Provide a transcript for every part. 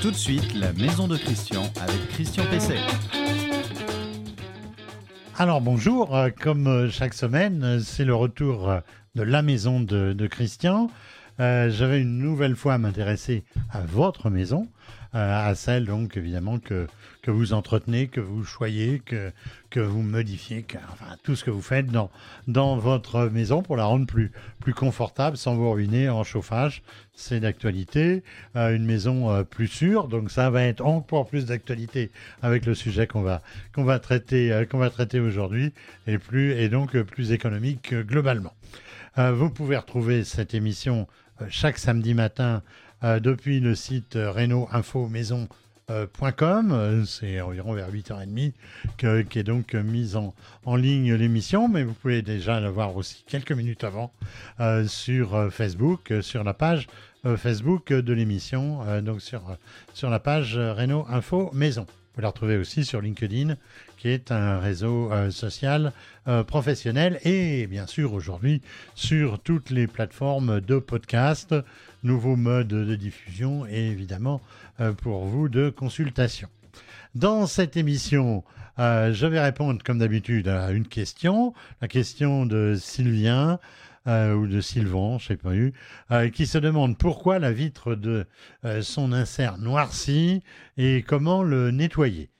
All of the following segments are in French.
Tout de suite, la maison de Christian avec Christian Pesset. Alors bonjour, euh, comme euh, chaque semaine, euh, c'est le retour de la maison de, de Christian. Euh, J'avais une nouvelle fois m'intéresser à votre maison, euh, à celle donc évidemment que, que vous entretenez, que vous choyez, que, que vous modifiez, que, enfin tout ce que vous faites dans, dans votre maison pour la rendre plus, plus confortable sans vous ruiner en chauffage. C'est d'actualité. Euh, une maison plus sûre, donc ça va être encore plus d'actualité avec le sujet qu'on va, qu'on va traiter, qu'on va traiter aujourd'hui et, et donc plus économique globalement. Vous pouvez retrouver cette émission chaque samedi matin euh, depuis le site euh, reno-info-maison.com. Euh, C'est environ vers 8h30 que, qu'est donc euh, mise en, ligne l'émission, mais vous pouvez déjà la voir aussi quelques minutes avant euh, sur euh, Facebook, euh, sur la page euh, Facebook de l'émission, euh, donc sur, euh, sur la page euh, Renault Info Maison. Vous la retrouver aussi sur LinkedIn, qui est un réseau euh, social euh, professionnel, et bien sûr aujourd'hui sur toutes les plateformes de podcast, nouveaux modes de diffusion et évidemment euh, pour vous de consultation. Dans cette émission, je vais répondre comme d'habitude à une question, la question de Sylvien euh, ou de Sylvan, je sais pas eu, euh, qui se demande pourquoi la vitre de euh, son insert noircit et comment le nettoyer.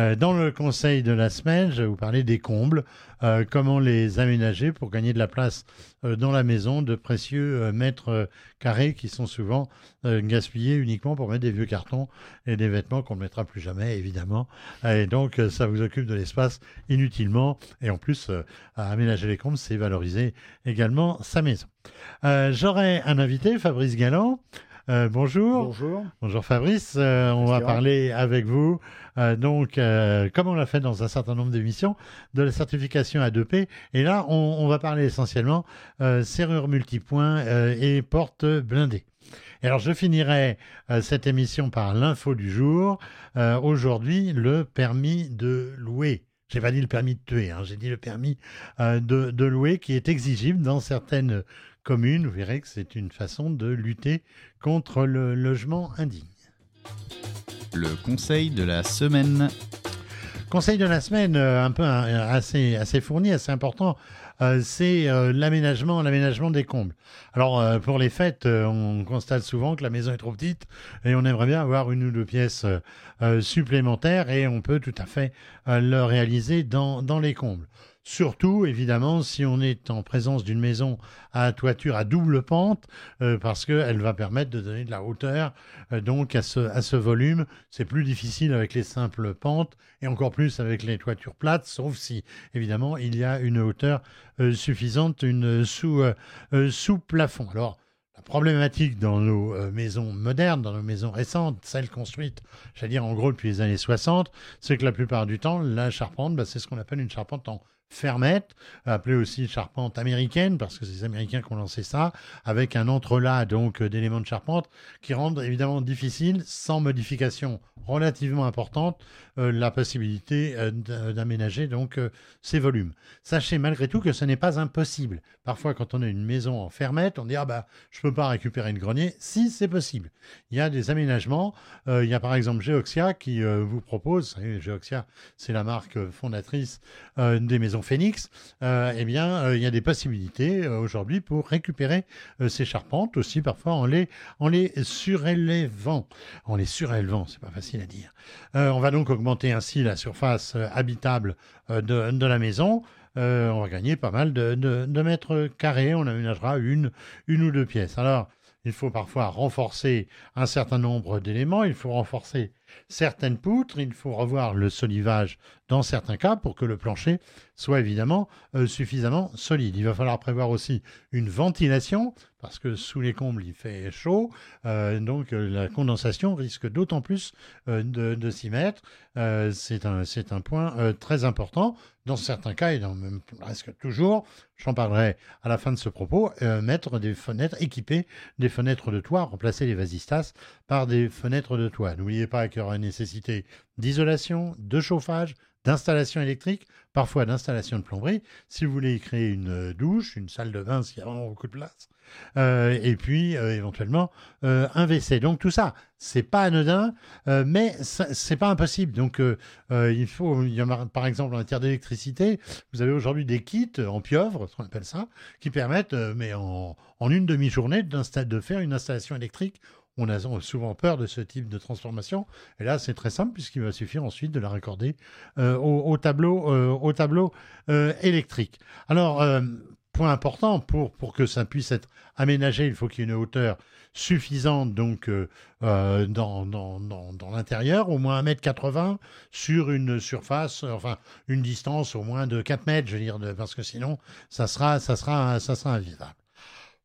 Euh, dans le conseil de la semaine, je vais vous parler des combles, euh, comment les aménager pour gagner de la place euh, dans la maison de précieux mètres carrés qui sont souvent gaspillés uniquement pour mettre des vieux cartons et des vêtements qu'on ne mettra plus jamais, évidemment. Et donc, ça vous occupe de l'espace inutilement. Et en plus, à aménager les combles, c'est valoriser également sa maison. J'aurai un invité, Fabrice Galland. Euh, bonjour. Bonjour. Bonjour Fabrice, Euh, on va parler avec vous, euh, donc comme on l'a fait dans un certain nombre d'émissions, de la certification A2P. Et là, on, on va parler essentiellement serrure multipoint et porte blindée. Et alors je finirai cette émission par l'info du jour. Aujourd'hui, le permis de louer. J'ai pas dit le permis de tuer, hein, j'ai dit le permis de, de louer qui est exigible dans certaines Vous verrez que c'est une façon de lutter contre le logement indigne. Le conseil de la semaine. Conseil de la semaine, euh, un peu assez, assez fourni, assez important, euh, c'est euh, l'aménagement, l'aménagement des combles. Alors pour les fêtes, on constate souvent que la maison est trop petite et on aimerait bien avoir une ou deux pièces supplémentaires et on peut tout à fait le réaliser dans, dans les combles. Surtout, évidemment, si on est en présence d'une maison à toiture à double pente, euh, parce qu'elle va permettre de donner de la hauteur euh, donc à ce, à ce volume. C'est plus difficile avec les simples pentes et encore plus avec les toitures plates, sauf si, évidemment, il y a une hauteur euh, suffisante, une sous, euh, sous plafond. Alors, la problématique dans nos maisons modernes, dans nos maisons récentes, celles construites, j'allais dire en gros depuis les années 60, c'est que la plupart du temps, la charpente, bah, c'est ce qu'on appelle une charpente en fermette, appelée aussi charpente américaine, parce que c'est les Américains qui ont lancé ça, avec un entrelac donc euh, d'éléments de charpente qui rendent évidemment difficile, sans modification relativement importante, euh, la possibilité euh, d- d'aménager donc euh, ces volumes. Sachez malgré tout que ce n'est pas impossible. Parfois, quand on a une maison en fermette, on dit ah bah je peux pas récupérer une grenier. Si c'est possible, il y a des aménagements. Euh, il y a par exemple Geoxia qui euh, vous propose, Geoxia, c'est la marque euh, fondatrice euh, des maisons Phoenix. Euh, eh bien, euh, il y a des possibilités euh, aujourd'hui pour récupérer ces charpentes aussi parfois en les en les surélevant, en les surélevant, c'est pas facile à dire. On va donc augmenter ainsi la surface habitable de, de la maison. On va gagner pas mal de, de- de mètres carrés. On aménagera une, une ou deux pièces. Alors, il faut parfois renforcer un certain nombre d'éléments. Il faut renforcer certaines poutres. Il faut revoir le solivage dans certains cas pour que le plancher soit évidemment euh, suffisamment solide. Il va falloir prévoir aussi une ventilation parce que sous les combles il fait chaud, euh, donc euh, la condensation risque d'autant plus de, s'y mettre. C'est un, point très important. Dans certains cas, et dans même presque toujours, j'en parlerai à la fin de ce propos, mettre des fenêtres, équiper des fenêtres de toit, remplacer les vasistas par des fenêtres de toit. N'oubliez pas qu'il y aura nécessité d'isolation, de chauffage, d'installation électrique, parfois d'installation de plomberie. Si vous voulez y créer une euh, douche, une salle de bain, s'il y a vraiment beaucoup de place, et puis éventuellement un WC. Donc tout ça, c'est pas anodin, mais c'est pas impossible. Donc il faut, il a, par exemple en matière d'électricité, vous avez aujourd'hui des kits en pieuvre, qu'on appelle ça, qui permettent, mais en une demi-journée, de faire une installation électrique on a souvent peur de ce type de transformation. Et là, c'est très simple puisqu'il va suffire ensuite de la raccorder euh, au, tableau, au tableau euh, euh, électrique. Alors, point important, pour, que ça puisse être aménagé, il faut qu'il y ait une hauteur suffisante donc dans, dans, l'intérieur, au moins 1m80 sur une surface, enfin une distance au moins de 4 mètres, je veux dire, parce que sinon ça sera, ça sera, ça sera invivable.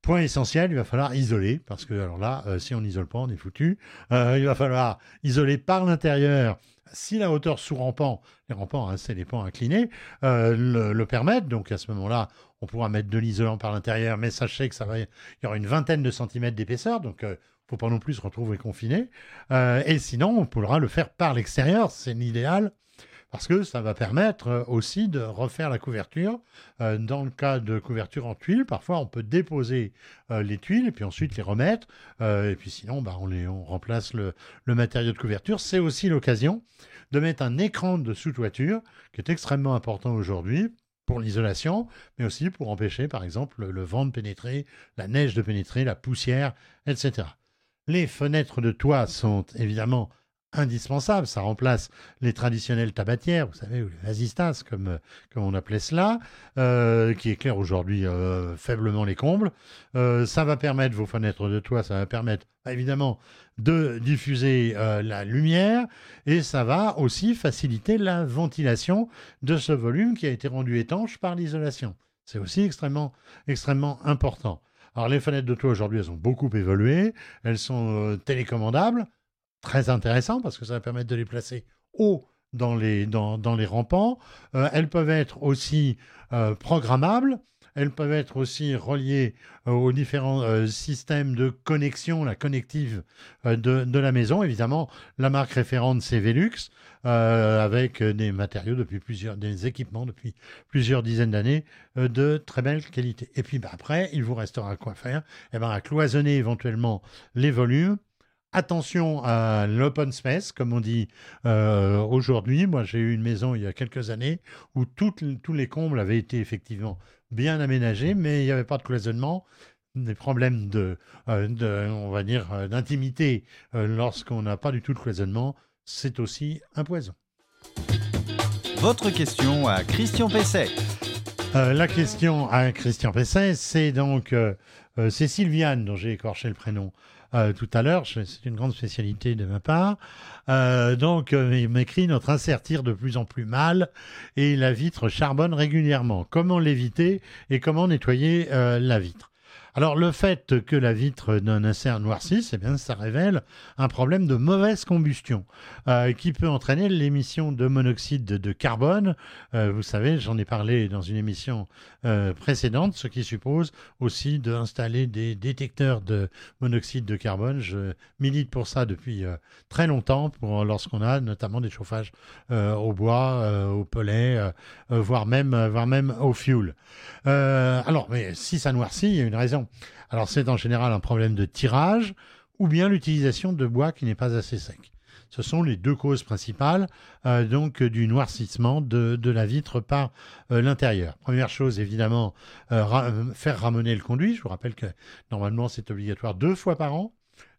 Point essentiel, il va falloir isoler, parce que alors là, euh, si on n'isole pas, on est foutu. Euh, il va falloir isoler par l'intérieur. Si la hauteur sous rampant, les rampants, hein, c'est les pans inclinés, euh, le, le, permettent, donc à ce moment-là, on pourra mettre de l'isolant par l'intérieur, mais sachez que ça va, il y aura une vingtaine de centimètres d'épaisseur, donc faut pas non plus se retrouver confiné. et sinon, on pourra le faire par l'extérieur, c'est l'idéal parce que ça va permettre euh, aussi de refaire la couverture. Euh, dans le cas de couverture en tuiles, parfois on peut déposer euh, les tuiles et puis ensuite les remettre. et puis sinon, bah, on, remplace le, matériau de couverture. C'est aussi l'occasion de mettre un écran de sous-toiture qui est extrêmement important aujourd'hui pour l'isolation, mais aussi pour empêcher, par exemple, le vent de pénétrer, la neige de pénétrer, la poussière, etc. Les fenêtres de toit sont évidemment indispensable. Ça remplace les traditionnelles tabatières, vous savez, ou les vasistas, comme, euh, comme on appelait cela, euh, qui éclairent aujourd'hui euh, faiblement les combles. ça va permettre, vos fenêtres de toit, ça va permettre bah, évidemment de diffuser la lumière et ça va aussi faciliter la ventilation de ce volume qui a été rendu étanche par l'isolation. C'est aussi extrêmement, extrêmement important. Alors les fenêtres de toit aujourd'hui, elles ont beaucoup évolué, elles sont télécommandables, très intéressant parce que ça va permettre de les placer haut dans les, dans, dans les rampants. Euh, elles peuvent être aussi euh, programmables. Elles peuvent être aussi reliées euh, aux différents systèmes de connexion, la connective de, de, la maison. Évidemment, la marque référente, c'est Velux, avec des matériaux depuis plusieurs, des équipements depuis plusieurs dizaines d'années de très belle qualité. Et puis bah, après, il vous restera quoi faire? Eh ben, À cloisonner éventuellement les volumes attention à l'open space, comme on dit euh, aujourd'hui. Moi, j'ai eu une maison il y a quelques années où tous les combles avaient été effectivement bien aménagés, mais il n'y avait pas de cloisonnement. Des problèmes de, euh, on va dire, euh, d'intimité lorsqu'on n'a pas du tout de cloisonnement, c'est aussi un poison. Votre question à Christian Pesset. la question à Christian Pesset, c'est donc c'est Sylviane dont j'ai écorché le prénom. Euh, tout à l'heure, c'est une grande spécialité de ma part. Euh, donc, euh, il m'écrit notre insert tire de plus en plus mal et la vitre charbonne régulièrement. Comment l'éviter et comment nettoyer la vitre? Alors le fait que la vitre d'un insert noircisse, eh bien, ça révèle un problème de mauvaise combustion euh, qui peut entraîner l'émission de monoxyde de carbone. Euh, vous savez, j'en ai parlé dans une émission euh, précédente, ce qui suppose aussi d'installer des détecteurs de monoxyde de carbone. Je milite pour ça depuis très longtemps, pour lorsqu'on a notamment des chauffages au bois, au pellet, voire même, voire même au fuel. alors, mais si ça noircit, il y a une raison. Alors c'est en général un problème de tirage ou bien l'utilisation de bois qui n'est pas assez sec. Ce sont les deux causes principales euh, donc du noircissement de, la vitre par euh, l'intérieur. Première chose, évidemment, euh, faire ramener le conduit. Je vous rappelle que normalement c'est obligatoire deux fois par an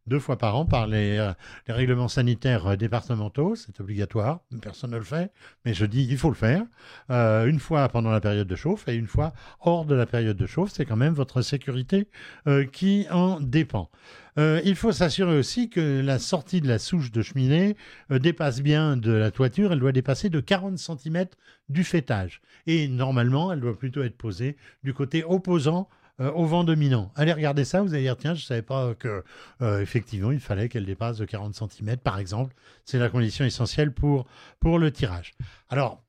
deux fois par an par les, euh, règlements sanitaires euh, départementaux. C'est obligatoire, personne ne le fait, mais je dis il faut le faire. Euh, une fois pendant la période de chauffe et une fois hors de la période de chauffe. C'est quand même votre sécurité qui en dépend. il faut s'assurer aussi que la sortie de la souche de cheminée dépasse bien de la toiture. Elle doit dépasser de 40 cm du fêtage. Et normalement, elle doit plutôt être posée du côté opposant euh, au vent dominant. Allez regarder ça, vous allez dire tiens, je ne savais pas que euh, effectivement il fallait qu'elle dépasse de 40 cm par exemple. C'est la condition essentielle pour, pour le tirage. Alors,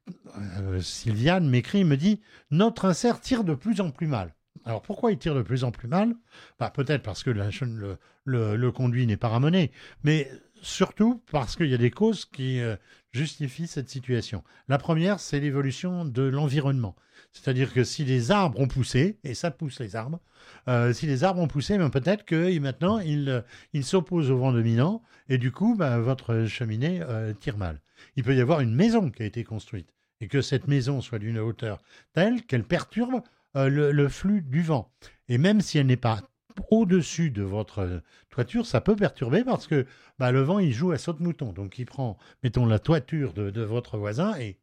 euh, Sylviane m'écrit, me dit notre insert tire de plus en plus mal. Alors pourquoi il tire de plus en plus mal? Bah, Peut-être parce que le, conduit n'est pas ramené, mais surtout parce qu'il y a des causes qui justifient cette situation. La première, c'est l'évolution de l'environnement. C'est-à-dire que si les arbres ont poussé, et ça pousse les arbres, euh, si les arbres ont poussé, ben peut-être que maintenant ils il s'opposent au vent dominant, et du coup, ben, votre cheminée euh, tire mal. Il peut y avoir une maison qui a été construite, et que cette maison soit d'une hauteur telle qu'elle perturbe euh, le, flux du vent. Et même si elle n'est pas au-dessus de votre toiture, ça peut perturber parce que bah, le vent, il joue à saute-mouton. Donc, il prend, mettons, la toiture de, de votre voisin et,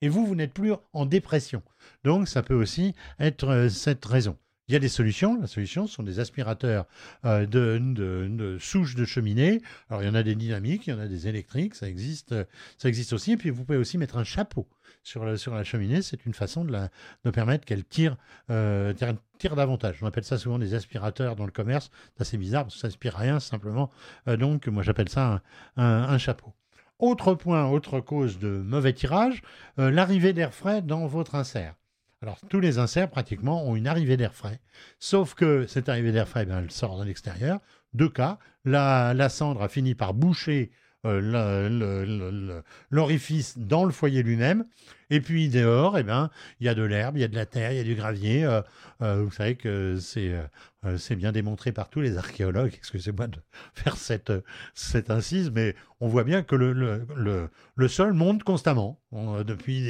et vous, vous n'êtes plus en dépression. Donc, ça peut aussi être euh, cette raison. Il y a des solutions. La solution ce sont des aspirateurs euh, de, de, souches de cheminée. Alors, il y en a des dynamiques, il y en a des électriques, ça existe, ça existe aussi. Et puis, vous pouvez aussi mettre un chapeau sur la, cheminée. C'est une façon de, la, de permettre qu'elle tire, euh, tire, tire, davantage. On appelle ça souvent des aspirateurs dans le commerce. C'est assez bizarre parce que ça n'aspire rien, simplement. Euh, donc, moi, j'appelle ça un, chapeau. Autre point, autre cause de mauvais tirage, l'arrivée d'air frais dans votre insert. Alors, tous les inserts, pratiquement, ont une arrivée d'air frais. Sauf que cette arrivée d'air frais, ben, elle sort de l'extérieur. Deux cas. La, la, cendre a fini par boucher euh, l'orifice dans le foyer lui-même. Et puis dehors, eh ben, il y a de l'herbe, il y a de la terre, il y a du gravier. Euh, euh, vous savez que c'est euh, c'est bien démontré par tous les archéologues. Excusez-moi de faire cette, cette incise, mais on voit bien que le, le, le, sol monte constamment, on, depuis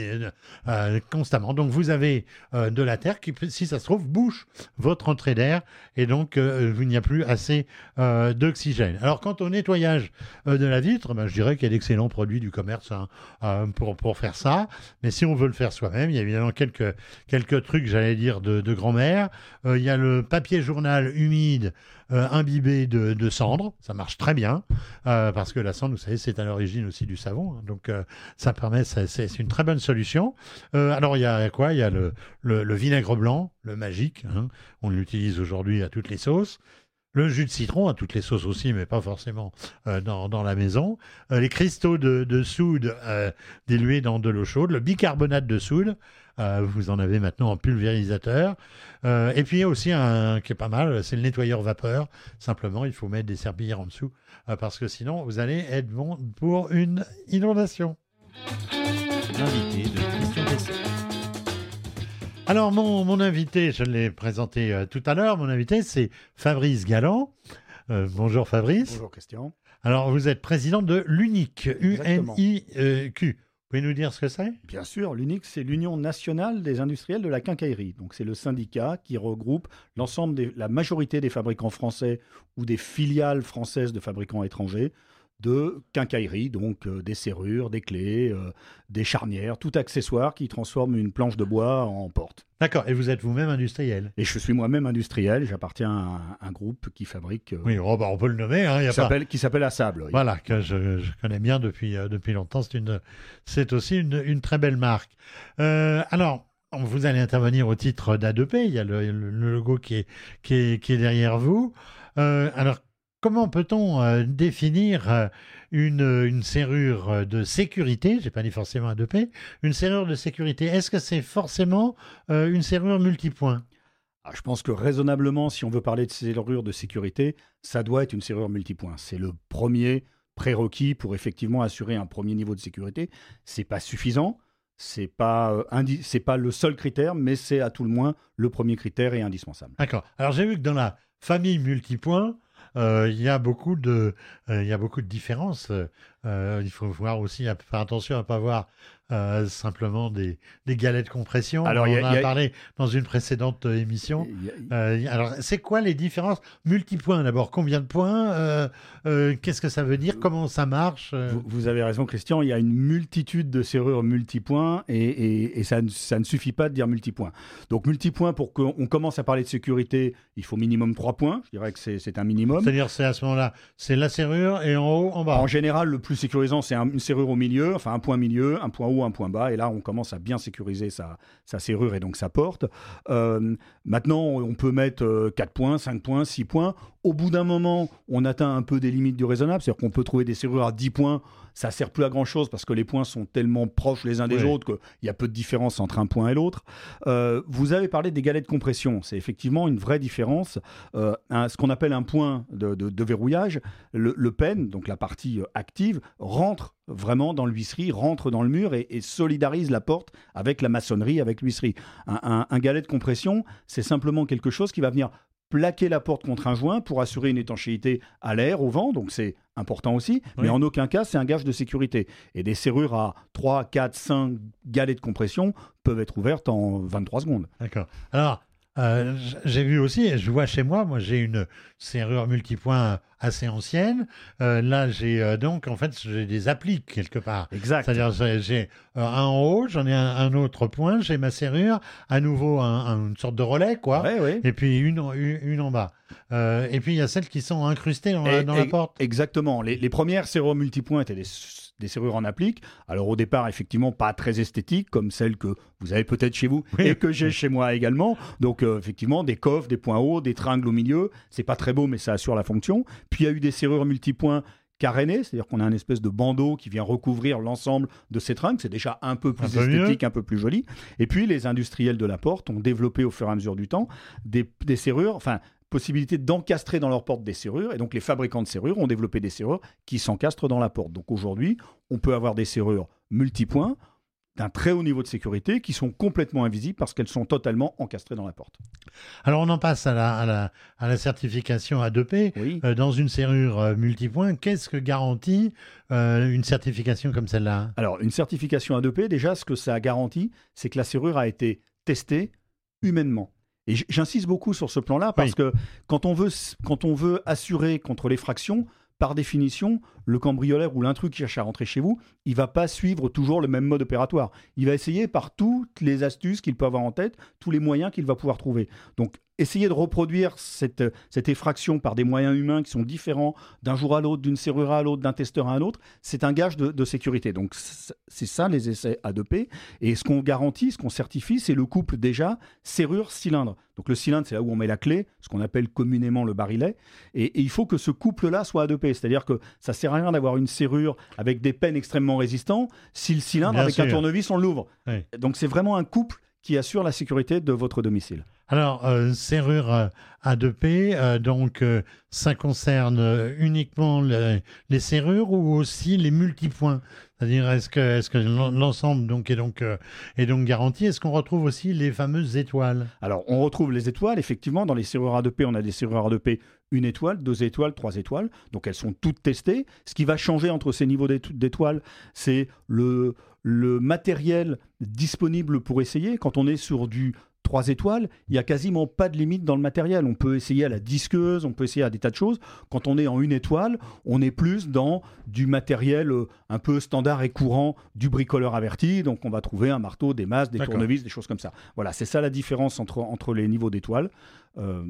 constamment. Donc vous avez de la terre qui, si ça se trouve, bouche votre entrée d'air et donc il n'y a plus assez d'oxygène. Alors quant au nettoyage de la vitre, ben, je dirais qu'il y a d'excellents produits du commerce hein, pour, pour faire ça. Mais si on veut le faire soi-même, il y a évidemment quelques, quelques trucs, j'allais dire, de, grand-mère. il y a le papier journal humide euh, imbibé de, de, cendre. Ça marche très bien euh, parce que la cendre, vous savez, c'est à l'origine aussi du savon. Hein, donc euh, ça permet, c'est une très bonne solution. alors il y a quoi? Il y a le, le, le, vinaigre blanc, le magique. Hein, on l'utilise aujourd'hui à toutes les sauces. Le jus de citron, à toutes les sauces aussi, mais pas forcément euh, dans, la maison. Euh, les cristaux de, de soude euh, dilués dans de l'eau chaude. Le bicarbonate de soude, vous en avez maintenant en pulvérisateur. et puis aussi un qui est pas mal, c'est le nettoyeur vapeur. Simplement, il faut mettre des serpillères en dessous, parce que sinon, vous allez être bon pour une inondation. L'invité de. Alors, mon, mon, invité, je l'ai présenté euh, tout à l'heure, mon invité, c'est Fabrice Galland. Euh, bonjour Fabrice. Bonjour Christian. Alors, vous êtes président de l'UNIC, U-N-I-Q. Vous pouvez nous dire ce que c'est? Bien sûr, l'UNIC, c'est l'Union nationale des industriels de la quincaillerie. Donc, c'est le syndicat qui regroupe l'ensemble des, la majorité des fabricants français ou des filiales françaises de fabricants étrangers de quincaillerie, donc euh, des serrures, des clés, euh, des charnières, tout accessoire qui transforme une planche de bois en porte. D'accord, et vous êtes vous-même industriel? Et je suis moi-même industriel, j'appartiens à un, un, groupe qui fabrique... Euh, oui, oh bah on peut le nommer. Hein, qui s'appelle à Sable. Oui. Voilà, que je, je, connais bien depuis, depuis longtemps, c'est aussi une, une, très belle marque. Alors, vous allez intervenir au titre d'A2P, il y a le, le, le logo qui est, qui est, qui est derrière vous. alors, Comment peut-on euh, définir euh, une, une, serrure de sécurité? J'ai pas dit forcément à 2P. Une serrure de sécurité, est-ce que c'est forcément euh, une serrure multipoint? Ah, Je pense que raisonnablement, si on veut parler de serrure de sécurité, ça doit être une serrure multipoint. C'est le premier prérequis pour effectivement assurer un premier niveau de sécurité. C'est pas suffisant. C'est pas, euh, c'est pas le seul critère, mais c'est à tout le moins le premier critère et indispensable. D'accord. Alors j'ai vu que dans la famille multipoint, euh, il y a beaucoup de, euh, il y a beaucoup de différences. Euh, il faut voir aussi, faire attention à ne pas voir euh, simplement des, des, galets de compression. Alors, on en a, a, parlé dans une précédente émission. Euh, alors, c'est quoi les différences? Multipoints d'abord. Combien de points? Euh, Qu'est-ce que ça veut dire? Comment ça marche? Vous, vous, avez raison, Christian. Il y a une multitude de serrures multipoints et, et, et ça, ça, ne suffit pas de dire multipoints. Donc, multipoints, pour qu'on commence à parler de sécurité, il faut minimum 3 points. Je dirais que c'est un minimum. C'est-à-dire, c'est à ce moment-là, c'est la serrure et en haut, en bas. En général, le plus sécurisant, c'est un, une serrure au milieu, enfin un point milieu, un point haut, un point bas, et là, on commence à bien sécuriser sa, sa serrure et donc sa porte. Euh, maintenant, on peut mettre 4 euh, points, 5 points, 6 points. Au bout d'un moment, on atteint un peu des limites du raisonnable, c'est-à-dire qu'on peut trouver des serrures à 10 points ça sert plus à grand chose parce que les points sont tellement proches les uns des autres qu'il y a peu de différence entre un point et l'autre. Euh, vous avez parlé des galets de compression. C'est effectivement une vraie différence. Euh, ce qu'on appelle un point de, verrouillage, le, le, pen, donc la partie euh, active, rentre vraiment dans l'huisserie, rentre dans le mur et, solidarise la porte avec la maçonnerie, avec l'huisserie. Un, un galet de compression, c'est simplement quelque chose qui va venir plaquer la porte contre un joint pour assurer une étanchéité à l'air, au vent, donc c'est important aussi, mais en aucun cas c'est un gage de sécurité. Et des serrures à 3, 4, 5 galets de compression peuvent être ouvertes en 23 secondes. D'accord. Alors, euh, j'ai vu aussi, je vois chez moi, moi j'ai une serrure multipoint assez ancienne. Euh, là, j'ai euh, donc en fait j'ai des appliques quelque part. Exact. C'est-à-dire j'ai un en haut, j'en ai un, autre point, j'ai ma serrure, à nouveau une sorte de relais quoi. Et puis une, une, en bas. et puis il y a celles qui sont incrustées dans, la, porte. Exactement. Les, les premières serrures multipoints étaient des des serrures en applique. Alors au départ, effectivement, pas très esthétique, comme celle que vous avez peut-être chez vous et que j'ai chez moi également. Donc euh, effectivement, des coffres, des points hauts, des tringles au milieu. C'est pas très beau, mais ça assure la fonction. Puis il y a eu des serrures multipoints carénées, c'est-à-dire qu'on a un espèce de bandeau qui vient recouvrir l'ensemble de ces tringles. C'est déjà un peu plus esthétique, un peu plus joli. Et puis les industriels de la porte ont développé au fur et à mesure du temps des, des serrures, enfin possibilité d'encastrer dans leur porte des serrures. Et donc les fabricants de serrures ont développé des serrures qui s'encastrent dans la porte. Donc aujourd'hui, on peut avoir des serrures multipoints d'un très haut niveau de sécurité qui sont complètement invisibles parce qu'elles sont totalement encastrées dans la porte. Alors on en passe à la, à la, à la certification A2P. Euh, dans une serrure euh, multipoint, qu'est-ce que garantit euh, une certification comme celle-là? Alors une certification A2P, déjà ce que ça garantit, c'est que la serrure a été testée humainement. Et j'insiste beaucoup sur ce plan-là parce que quand on, veut, quand on veut assurer contre l'effraction, par définition, le cambrioleur ou l'intrus qui cherche à rentrer chez vous, il va pas suivre toujours le même mode opératoire. Il va essayer par toutes les astuces qu'il peut avoir en tête, tous les moyens qu'il va pouvoir trouver. Donc, essayer de reproduire cette, cette effraction par des moyens humains qui sont différents d'un jour à l'autre, d'une serrure à l'autre, d'un testeur à un autre, c'est un gage de, sécurité. Donc, c'est ça les essais A2P. Et ce qu'on garantit, ce qu'on certifie, c'est le couple déjà serrure-cylindre. Donc le cylindre, c'est là où on met la clé, ce qu'on appelle communément le barillet. Et, et il faut que ce couple-là soit A2P, c'est-à-dire que ça sert à rien d'avoir une serrure avec des peines extrêmement résistants si le cylindre, avec un tournevis, on l'ouvre. Donc c'est vraiment un couple qui assure la sécurité de votre domicile. Alors, euh, serrure euh, A2P, euh, donc ça concerne uniquement les serrures ou aussi les multipoints? C'est-à-dire, est-ce que, l'ensemble donc, est, donc, est donc garanti? Est-ce qu'on retrouve aussi les fameuses étoiles? Alors, on retrouve les étoiles. Effectivement, dans les serrures A2P, on a des serrures A2P une étoile, deux étoiles, trois étoiles. Donc, elles sont toutes testées. Ce qui va changer entre ces niveaux d'étoiles, c'est le, le matériel disponible pour essayer. Quand on est sur du trois étoiles, il n'y a quasiment pas de limite dans le matériel. On peut essayer à la disqueuse, on peut essayer à des tas de choses. Quand on est en une étoile, on est plus dans du matériel euh, un peu standard et courant du bricoleur averti. Donc on va trouver un marteau, des masses, des tournevis, des choses comme ça. Voilà, c'est ça la différence entre, entre les niveaux d'étoiles. Euh,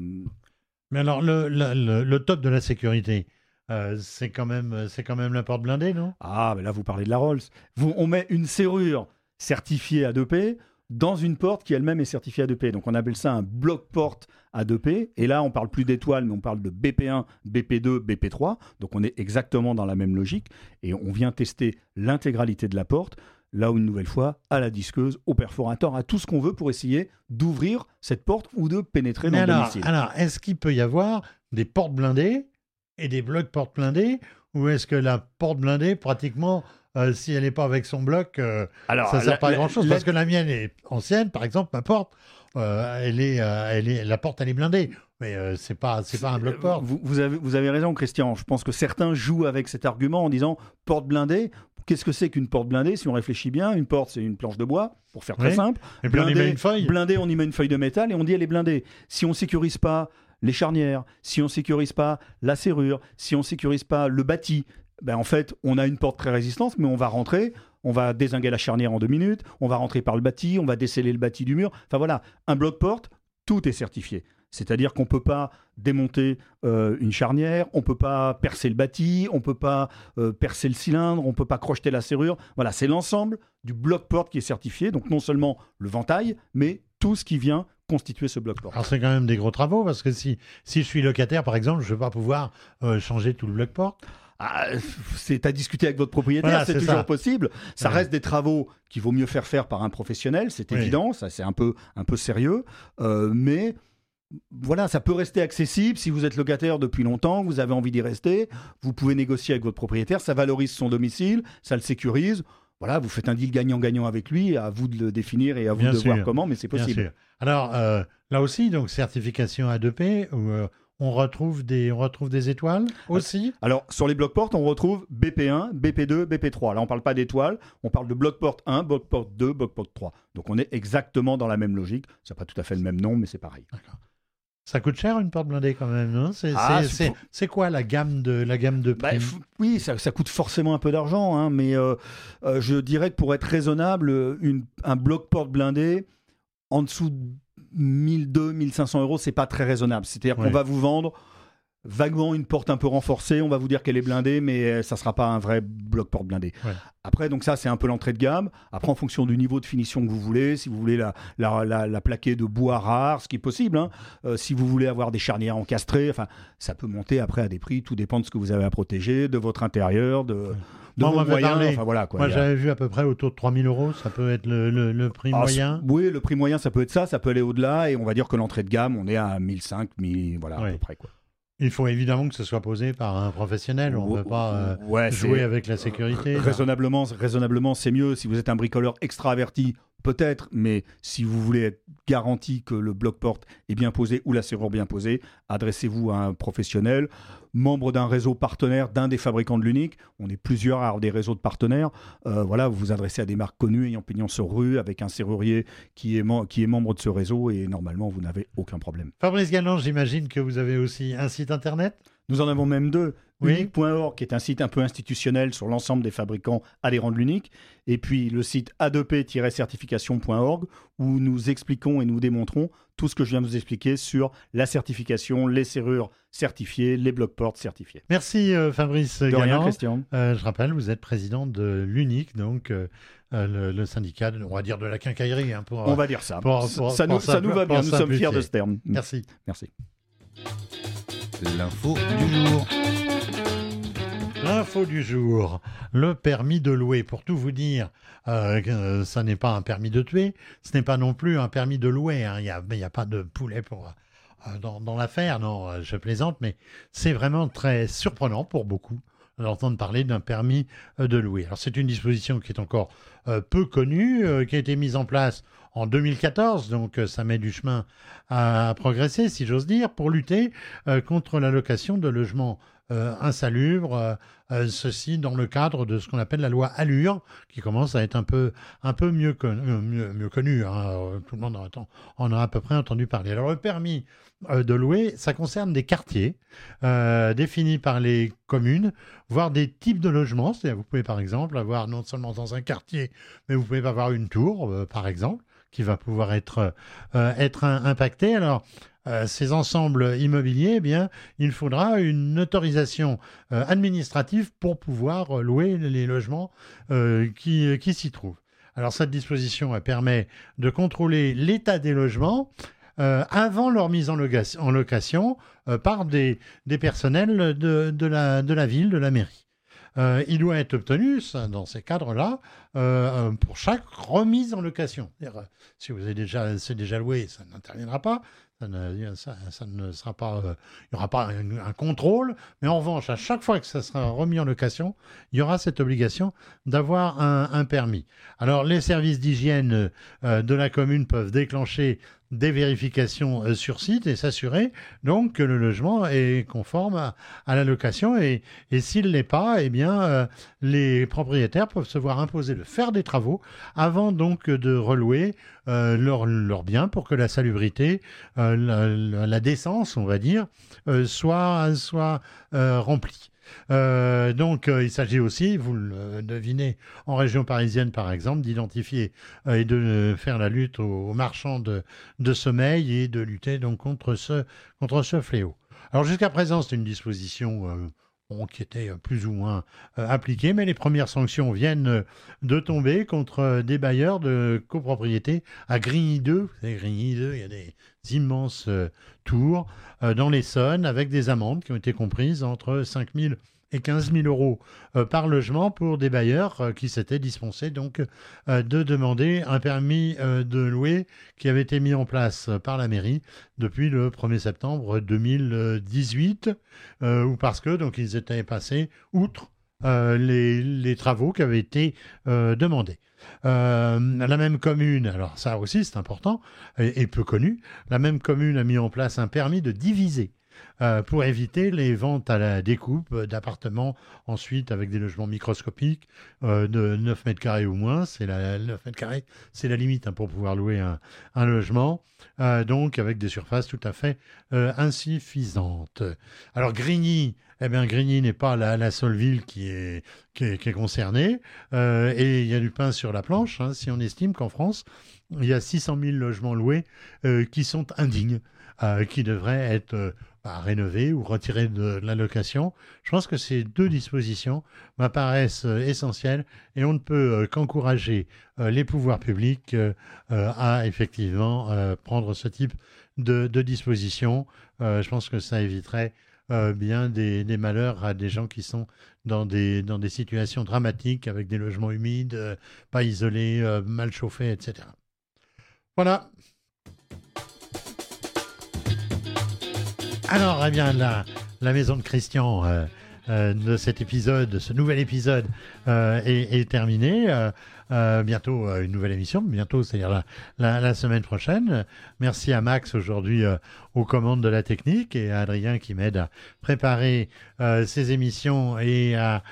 Mais alors, le, top de la sécurité, euh, c'est quand même c'est quand même la porte blindée, non? Ah, mais là vous parlez de la Rolls. Vous, on met une serrure certifiée à 2P dans une porte qui elle-même est certifiée A2P. Donc on appelle ça un bloc porte A2P. Et là, on parle plus d'étoiles, mais on parle de BP1, BP2, BP3. Donc on est exactement dans la même logique. Et on vient tester l'intégralité de la porte. Là où, une nouvelle fois, à la disqueuse, au perforateur, à tout ce qu'on veut pour essayer d'ouvrir cette porte ou de pénétrer dans le domicile. Alors, est-ce qu'il peut y avoir des portes blindées et des blocs portes blindées? Ou est-ce que la porte blindée, pratiquement, euh, si elle n'est pas avec son bloc, euh, Alors, ça ne sert pas à grand-chose. Parce que la mienne est ancienne, par exemple, ma porte, euh, elle est, elle est, la porte, elle est blindée. Mais c'est pas, c'est pas un bloc porte. Vous, vous, avez, vous avez raison, Christian. Je pense que certains jouent avec cet argument en disant porte blindée. Qu'est-ce que c'est qu'une porte blindée Si on réfléchit bien, une porte, c'est une planche de bois, pour faire très simple. Et blindée, on y met une feuille. Blindée, on y met une feuille de métal et on dit elle est blindée. Si on sécurise pas les charnières, si on sécurise pas la serrure, si on sécurise pas le bâti, ben en fait, on a une porte très résistante, mais on va rentrer, on va désinguer la charnière en deux minutes, on va rentrer par le bâti, on va déceler le bâti du mur. Enfin voilà, un bloc porte, tout est certifié. C'est-à-dire qu'on ne peut pas démonter euh, une charnière, on ne peut pas percer le bâti, on ne peut pas euh, percer le cylindre, on ne peut pas crocheter la serrure. Voilà, c'est l'ensemble du bloc porte qui est certifié. Donc non seulement le ventail, mais tout ce qui vient constituer ce bloc porte. Alors c'est quand même des gros travaux parce que si, si je suis locataire par exemple, je ne vais pas pouvoir euh, changer tout le bloc porte. Ah, c'est à discuter avec votre propriétaire, Voilà, c'est toujours ça. possible. Ça Ouais. reste des travaux qu'il vaut mieux faire faire par un professionnel, c'est Oui. évident, ça c'est un peu, un peu sérieux, Euh, mais voilà, ça peut rester accessible si vous êtes locataire depuis longtemps, vous avez envie d'y rester, vous pouvez négocier avec votre propriétaire, ça valorise son domicile, ça le sécurise. Voilà, vous faites un deal gagnant-gagnant avec lui, à vous de le définir et à vous Bien de sûr. voir comment, mais c'est Bien possible. sûr. Alors euh, là aussi, donc certification A2P, où, euh, on, retrouve des, on retrouve des étoiles aussi. Alors, sur les blocs portes, on retrouve BP1, BP2, BP3. Là, on ne parle pas d'étoiles, on parle de bloc porte 1, bloc porte 2, bloc porte 3. Donc, on est exactement dans la même logique. Ça n'a pas tout à fait le même nom, mais c'est pareil. Ça coûte cher une porte blindée quand même, non C'est Ah, c'est- quoi la gamme de, la gamme de Bah, prix? oui, ça, ça coûte forcément un peu d'argent, hein, mais euh, euh, je dirais que pour être raisonnable, euh, une- un bloc porte blindé, en dessous de 1200, 1500 euros, c'est pas très raisonnable. C'est-à-dire Ouais. qu'on va vous vendre vaguement une porte un peu renforcée, on va vous dire qu'elle est blindée, mais euh, ça sera pas un vrai bloc porte blindé. Ouais. Après, donc ça, c'est un peu l'entrée de gamme. Après, en fonction du niveau de finition que vous voulez, si vous voulez la, la, la, la plaquer de bois rare, ce qui est possible, hein, euh, si vous voulez avoir des charnières encastrées, enfin, ça peut monter après à des prix, tout dépend de ce que vous avez à protéger, de votre intérieur, de, de Moi, parlé- enfin voilà quoi. Moi a- j'avais vu à peu près autour de 3000 euros, ça peut être le, le- le prix Ah, moyen. Oui, le prix moyen, ça peut être ça, ça peut aller au-delà, et on va dire que l'entrée de gamme, on est à 1005, 1000, voilà, à peu près quoi. Il faut évidemment que ce soit posé par un professionnel, on ne peut pas euh, ouais, jouer avec la sécurité. raisonnablement c'est mieux. Si vous êtes un bricoleur extraverti, peut-être, mais si vous voulez être garanti que le bloc porte est bien posé ou la serrure bien posée, adressez-vous à un professionnel, membre d'un réseau partenaire d'un des fabricants de l'unique. On est plusieurs à avoir des réseaux de partenaires. Euh, voilà, vous vous adressez à des marques connues ayant pignon sur rue avec un serrurier qui est, mem- qui est membre de ce réseau et normalement vous n'avez aucun problème. Fabrice Galland, j'imagine que vous avez aussi un site internet? Nous en avons même deux. Oui. Unique.org, qui est un site un peu institutionnel sur l'ensemble des fabricants adhérents de l'unique. Et puis le site a2p-certification.org, où nous expliquons et nous démontrons tout ce que je viens de vous expliquer sur la certification, les serrures certifiées, les blocs portes certifiés. Merci euh, Fabrice De rien. Christian. Euh, je rappelle, vous êtes président de l'UNIC, donc euh, euh, le, le syndicat, on va dire de la quincaillerie. hein, pour, On va dire ça. pour- ça, pour- ça nous, ça nous va bien, nous sommes fiers de ce terme. Merci. Merci. L'info du jour. L'info du jour, le permis de louer. Pour tout vous dire, euh, que ça n'est pas un permis de tuer, ce n'est pas non plus un permis de louer. hein. Il n'y a, pas de poulet euh, dans, l'affaire, non, euh, je plaisante, mais c'est vraiment très surprenant pour beaucoup d'entendre parler d'un permis euh, de louer. Alors c'est une disposition qui est encore euh, peu connue, euh, qui a été mise en place en 2014, donc euh, ça met du chemin à, progresser, si j'ose dire, pour lutter euh, contre la location de logements euh, insalubres, euh, euh, ceci dans le cadre de ce qu'on appelle la loi Allure, qui commence à être un peu, un peu mieux, euh, mieux, mieux connue. hein. Tout le monde en a, à peu près entendu parler. Alors le permis de louer, ça concerne des quartiers définis par les communes, voire des types de logements. Vous pouvez par exemple avoir non seulement dans un quartier, mais vous pouvez avoir une tour, par exemple, qui va pouvoir être, euh, être. Alors, euh, ces ensembles immobiliers, eh bien, il faudra une autorisation euh, administrative pour pouvoir euh, louer les logements qui, s'y trouvent. Alors, cette disposition permet de contrôler l'état des logements avant leur mise en, loca- en location par des, personnels de, de, la, de la ville, de la mairie. Euh, il doit être obtenu, dans ces cadres-là, euh, euh, pour chaque remise en location. Si vous avez déjà, c'est déjà loué, ça n'interviendra pas. Ça ne, sera pas, il n'y aura pas un, contrôle, mais en revanche, à chaque fois que ça sera remis en location, il y aura cette obligation d'avoir un, permis. Alors, les services d'hygiène de la commune peuvent déclencher des vérifications euh, sur site et s'assurer donc que le logement est conforme à, la location et, et s'il l'est pas, eh bien euh, les propriétaires peuvent se voir imposer de faire des travaux avant donc de relouer euh, leur, leur bien pour que la salubrité, euh, la, la- décence, on va dire, soit, soit euh, donc, il s'agit aussi, vous le devinez, en région parisienne par exemple, d'identifier et de faire la lutte aux, marchands de, de, sommeil et de lutter donc contre ce, contre ce fléau. Alors jusqu'à présent, c'est une disposition qui était euh, plus ou moins euh, appliquées, mais les premières sanctions viennent euh, de tomber contre des bailleurs de copropriété à Grigny 2. Vous savez, Grigny 2, il y a des immenses tours dans l'Essonne avec des amendes qui ont été comprises entre 5 000 et 15 000 euros euh, par logement pour des bailleurs euh, qui s'étaient dispensés donc euh, de demander un permis de louer qui avait été mis en place par la mairie depuis le 1er septembre 2018 ou parce que donc ils étaient passés outre les, travaux qui avaient été demandés. la même commune, alors ça aussi c'est important et, peu connu, la même commune a mis en place un permis de diviser euh, pour éviter les ventes à la découpe d'appartements ensuite avec des logements microscopiques euh, de 9 mètres carrés ou moins. C'est la, 9 mètres carrés, c'est la limite hein, pour pouvoir louer un, logement. Euh, donc avec des surfaces tout à fait insuffisantes. Alors Grigny, eh bien, Grigny n'est pas la, seule ville qui est, concernée. et il y a du pain sur la planche, hein, si on estime qu'en France, il y a 600 000 logements loués qui sont indignes, qui devraient être à rénover ou retirer de la location. Je pense que ces deux dispositions m'apparaissent euh, essentielles et on ne peut euh, qu'encourager euh, les pouvoirs publics à effectivement prendre ce type de, dispositions. je pense que ça éviterait bien des, malheurs à des gens qui sont dans des, dans des situations dramatiques avec des logements humides, pas isolés, mal chauffés, etc. Voilà, Alors, eh bien, la, la maison de Christian euh, euh, de cet épisode, de ce nouvel épisode, euh, est, terminée. bientôt une nouvelle émission, bientôt, c'est-à-dire la, semaine prochaine. Merci à Max aujourd'hui aux commandes de la technique et à Adrien qui m'aide à préparer ces émissions et à,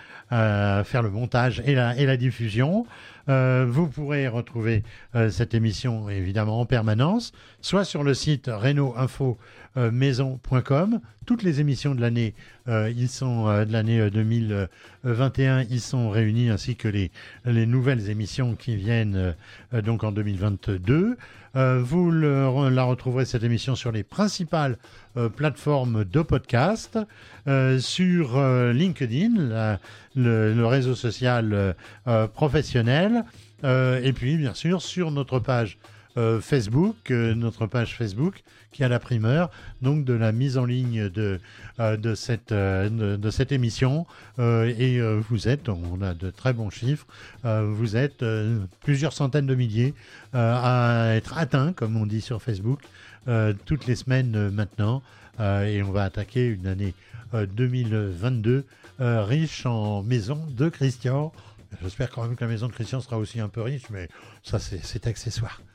faire le montage la, et la diffusion. Vous pourrez retrouver cette émission évidemment en permanence, soit sur le site Info euh. Toutes les émissions de l'année, euh, ils sont euh, de l'année 2021, ils sont réunis ainsi que les, les nouvelles émissions qui viennent donc en 2022. vous la retrouverez cette émission sur les principales plateformes de podcast, sur LinkedIn, le, réseau social professionnel, et puis bien sûr sur notre page Facebook, notre page Facebook qui a la primeur donc de la mise en ligne de, euh, cette, euh, de, cette émission. Euh, et vous êtes, on a de très bons chiffres, vous êtes plusieurs centaines de milliers à être atteints, comme on dit sur Facebook, toutes les semaines maintenant. et on va attaquer une année 2022 riche en maisons de Christian. J'espère quand même que la maison de Christian sera aussi un peu riche, mais ça c'est accessoire.